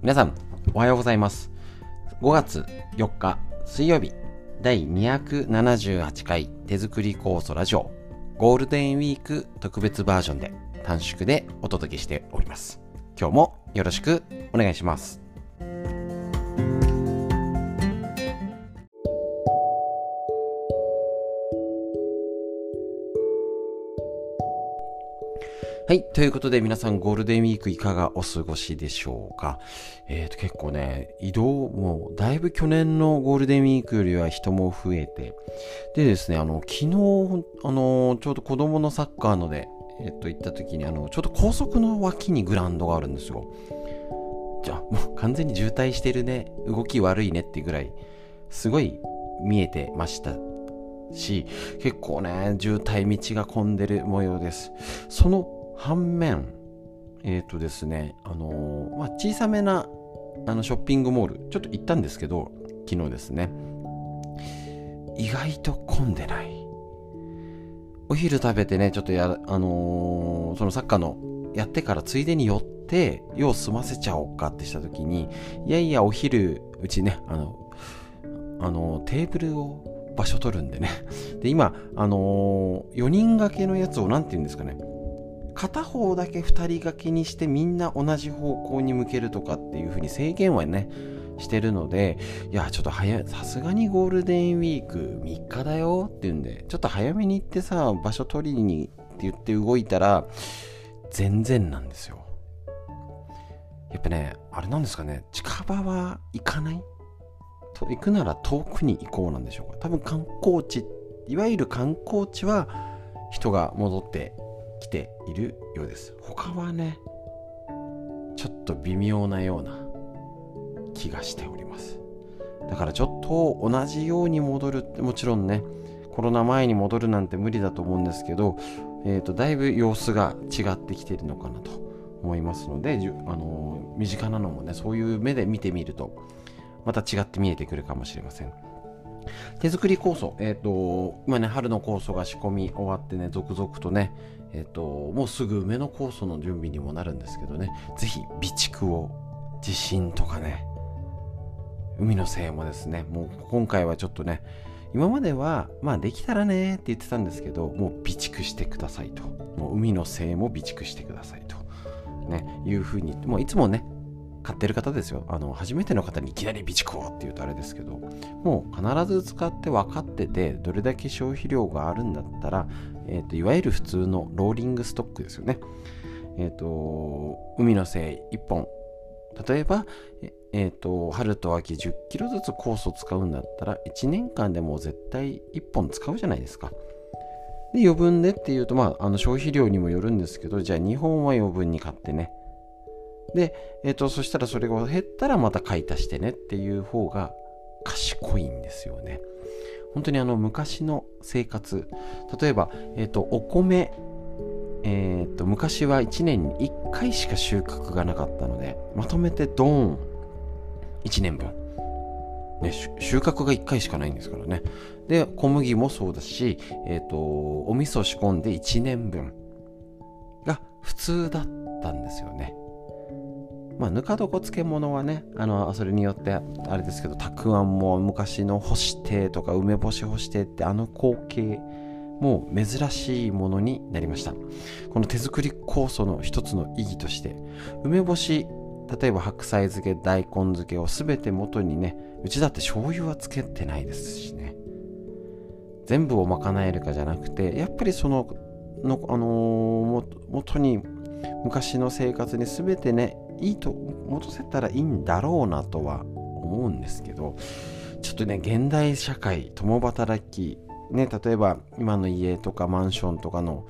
皆さん、おはようございます。5月4日水曜日、第278回手作り酵素ラジオ、ゴールデンウィーク特別バージョンで短縮でお届けしております。今日もよろしくお願いします。はい。ということで皆さんゴールデンウィークいかがお過ごしでしょうか？えっ、と結構ね、移動もだいぶ去年のゴールデンウィークよりは人も増えて、でですね、あの、昨日、あの、ちょうど子供のサッカーので、えっ、と、行った時に、あの、ちょうど高速の脇にグラウンドがあるんですよ。じゃあ、もう完全に渋滞してるね、動き悪いねっていうぐらい、すごい見えてましたし、結構ね、渋滞道が混んでる模様です。その反面、えっ、とですね、あのーまあ、小さめなあのショッピングモール、ちょっと行ったんですけど、昨日ですね、意外と混んでない。お昼食べてね、ちょっとや、あのーそのサッカーのやってからついでに寄って、用済ませちゃおうかってした時に、いやいや、お昼、うちね、あの、あのテーブルを場所取るんでね。で、今、あのー、4人掛けのやつを、なんて言うんですかね。片方だけ2人掛けにしてみんな同じ方向に向けるとかっていう風に制限はねしてるのでいやちょっと早さすがにゴールデンウィーク3日だよっていうんでちょっと早めに行ってさ場所取りにって言って動いたら全然なんですよ。やっぱねあれなんですかね近場は行かない？と行くなら遠くに行こうなんでしょうか。多分観光地いわゆる観光地は人が戻って来ているようです。他はねちょっと微妙なような気がしております。だからちょっと同じように戻るってもちろんねコロナ前に戻るなんて無理だと思うんですけど、えー、とだいぶ様子が違ってきてるのかなと思いますので、あの身近なのもねそういう目で見てみるとまた違って見えてくるかもしれません。手作り酵素、えっ、と、今ね、春の酵素が仕込み終わってね、続々とね、えっ、と、もうすぐ梅の酵素の準備にもなるんですけどね、ぜひ備蓄を、地震とかね、海のせいもですね、もう今回はちょっとね、今までは、まあできたらねって言ってたんですけど、もう備蓄してくださいと。もう海のせいも備蓄してくださいと。ね、いうふうに、もういつもね、買ってる方ですよ。あの、初めての方にいきなり備蓄をって言うとあれですけど、もう必ず使って分かってて、どれだけ消費量があるんだったら、えっ、と、いわゆる普通のローリングストックですよね。えっ、と、海の精1本。例えば、ええーと、春と秋10キロずつ酵素使うんだったら、1年間でも絶対1本使うじゃないですか。で、余分でっていうと、まあ、あの消費量にもよるんですけど、じゃあ2本は余分に買ってね。で、えっ、と、そしたらそれが減ったらまた買い足してねっていう方が賢いんですよね。本当にあの昔の生活、例えば、えっ、と、お米、えっ、と、昔は1年に1回しか収穫がなかったので、まとめてドーン、1年分。ね、収穫が1回しかないんですからね。で、小麦もそうだし、えっ、と、お味噌仕込んで1年分が普通だったんですよね。まあ、ぬか床漬物はね、あの、それによって、あれですけど、たくあんも昔の干してとか、梅干し干してって、あの光景、もう珍しいものになりました。この手作り酵素の一つの意義として、梅干し、例えば白菜漬け、大根漬けをすべて元にね、うちだって醤油はつけてないですしね。全部を賄えるかじゃなくて、やっぱりその、のあのー元に昔の生活に全てねいいと戻せたらいいんだろうなとは思うんですけどちょっとね現代社会共働きね例えば今の家とかマンションとかの、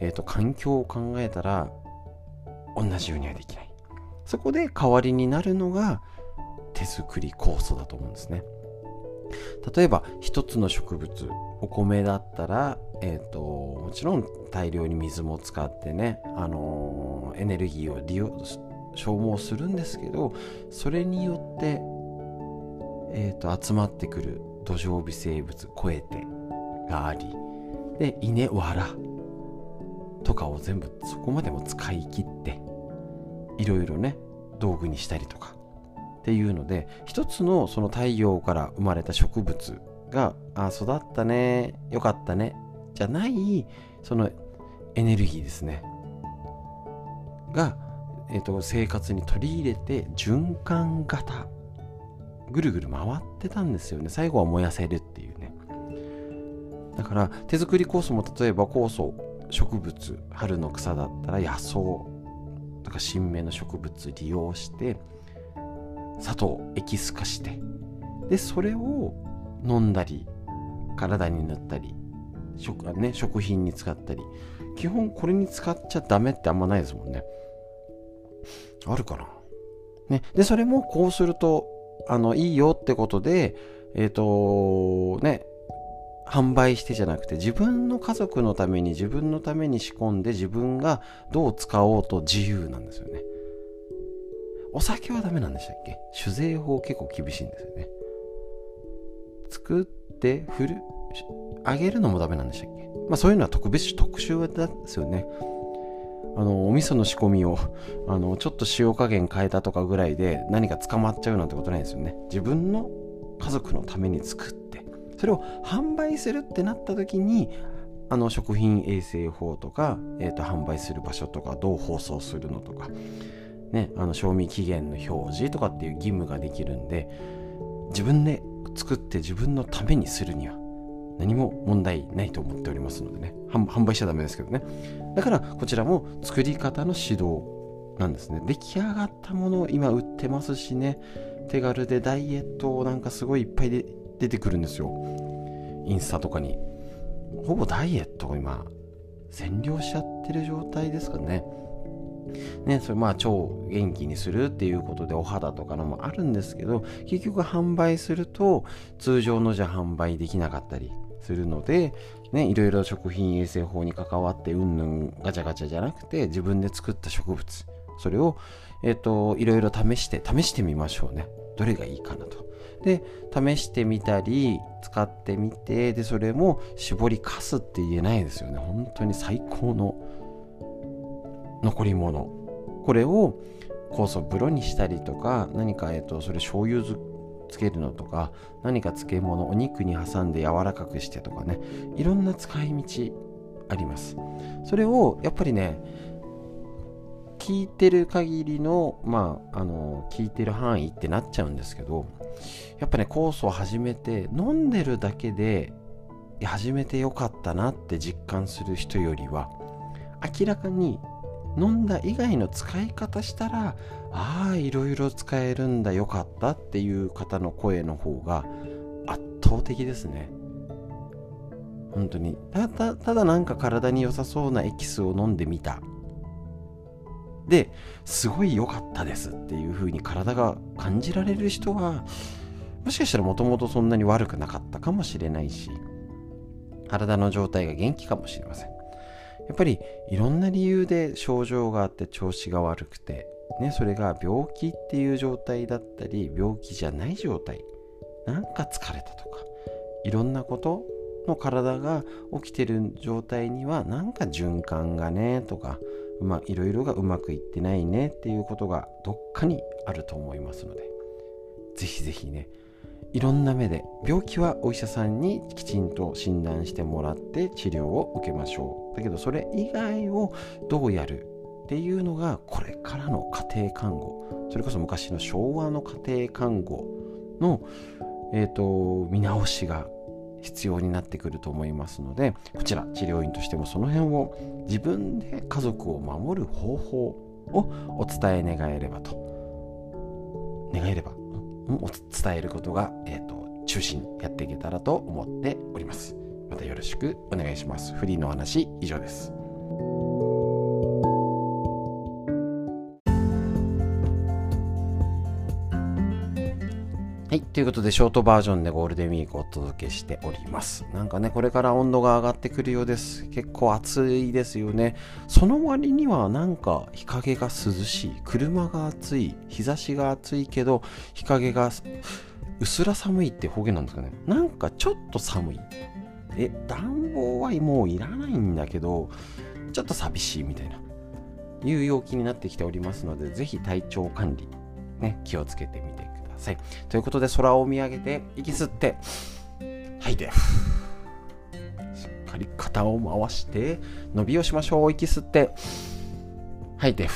えー、と環境を考えたら同じようにはできない。そこで代わりになるのが手作り酵素だと思うんですね。例えば一つの植物お米だったら、えー、ともちろん大量に水も使ってね、あのーエネルギーを利用消耗するんですけどそれによって、えー、と集まってくる土壌微生物コエテがありで稲わらとかを全部そこまでも使い切っていろいろね道具にしたりとかっていうので一つのその太陽から生まれた植物があ育ったねよかったねじゃないそのエネルギーですね。が、えーと、生活に取り入れて循環型ぐるぐる回ってたんですよね。最後は燃やせるっていうね。だから手作り酵素も例えば酵素植物春の草だったら野草とか新芽の植物利用して砂糖エキス化してでそれを飲んだり体に塗ったり食,、ね、食品に使ったり。基本これに使っちゃダメってあんまないですもんね。あるかな？ね。でそれもこうするとあのいいよってことでえっ、ー、とね販売してじゃなくて自分の家族のために自分のために仕込んで自分がどう使おうと自由なんですよね。お酒はダメなんでしたっけ？酒税法結構厳しいんですよね。作って振るあげるのもダメなんでしたっけ？まあそういうのは特別特殊ですよね。あのお味噌の仕込みをあのちょっと塩加減変えたとかぐらいで何か捕まっちゃうなんてことないですよね。自分の家族のために作ってそれを販売するってなった時にあの食品衛生法とか、えーと、販売する場所とかどう包装するのとか、ね、あの賞味期限の表示とかっていう義務ができるんで自分で作って自分のためにするには何も問題ないと思っておりますのでね。販売しちゃダメですけどね。だからこちらも作り方の指導なんですね。出来上がったものを今売ってますしね。手軽でダイエットなんかすごいいっぱいで出てくるんですよ。インスタとかに。ほぼダイエットを今占領しちゃってる状態ですかね。ね、それまあ腸元気にするっていうことでお肌とかのもあるんですけど結局販売すると通常のじゃ販売できなかったりするので、ね、いろいろ食品衛生法に関わってうんぬんガチャガチャじゃなくて自分で作った植物それを、え、ー、といろいろ試して試してみましょうね。どれがいいかなと。で試してみたり使ってみてでそれも絞りかすって言えないですよね。本当に最高の残り物。これを酵素風呂にしたりとか何か、えっ、ー、とそれ醤油つけるのとか何か漬物お肉に挟んで柔らかくしてとかねいろんな使い道あります。それをやっぱりね聞いてる限りのまああの聞いてる範囲ってなっちゃうんですけどやっぱね酵素を始めて飲んでるだけで始めてよかったなって実感する人よりは明らかに飲んだ以外の使い方したらああいろいろ使えるんだよかったっていう方の声の方が圧倒的ですね。本当に。ただただなんか体に良さそうなエキスを飲んでみた。ですごい良かったですっていう風に体が感じられる人はもしかしたらもともとそんなに悪くなかったかもしれないし体の状態が元気かもしれません。やっぱりいろんな理由で症状があって調子が悪くて、ね、それが病気っていう状態だったり病気じゃない状態なんか疲れたとかいろんなことの体が起きてる状態にはなんか循環がねとかまあいろいろがうまくいってないねっていうことがどっかにあると思いますのでぜひぜひねいろんな目で病気はお医者さんにきちんと診断してもらって治療を受けましょう。だけどそれ以外をどうやるっていうのがこれからの家庭看護。それこそ昔の昭和の家庭看護の、えーと、見直しが必要になってくると思いますのでこちら治療院としてもその辺を自分で家族を守る方法をお伝え願えればと。願えれば伝えることが、えーと、中心やっていけたらと思っております。またよろしくお願いします。フリーの話以上です。はい。ということで、ショートバージョンでゴールデンウィークをお届けしております。なんかね、これから温度が上がってくるようです。結構暑いですよね。その割にはなんか日陰が涼しい。車が暑い。日差しが暑いけど、日陰がうすら寒いって方言なんですかね。なんかちょっと寒い。え、暖房はもういらないんだけど、ちょっと寂しいみたいな、いう陽気になってきておりますので、ぜひ体調管理、ね、気をつけてみてください。さい。ということで、空を見上げて、息吸って、吐いて、しっかり肩を回して、伸びをしましょう。息吸って、吐いて、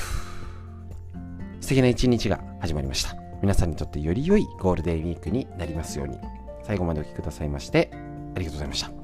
素敵な一日が始まりました。皆さんにとってより良いゴールデンウィークになりますように。最後までお聴きくださいまして、ありがとうございました。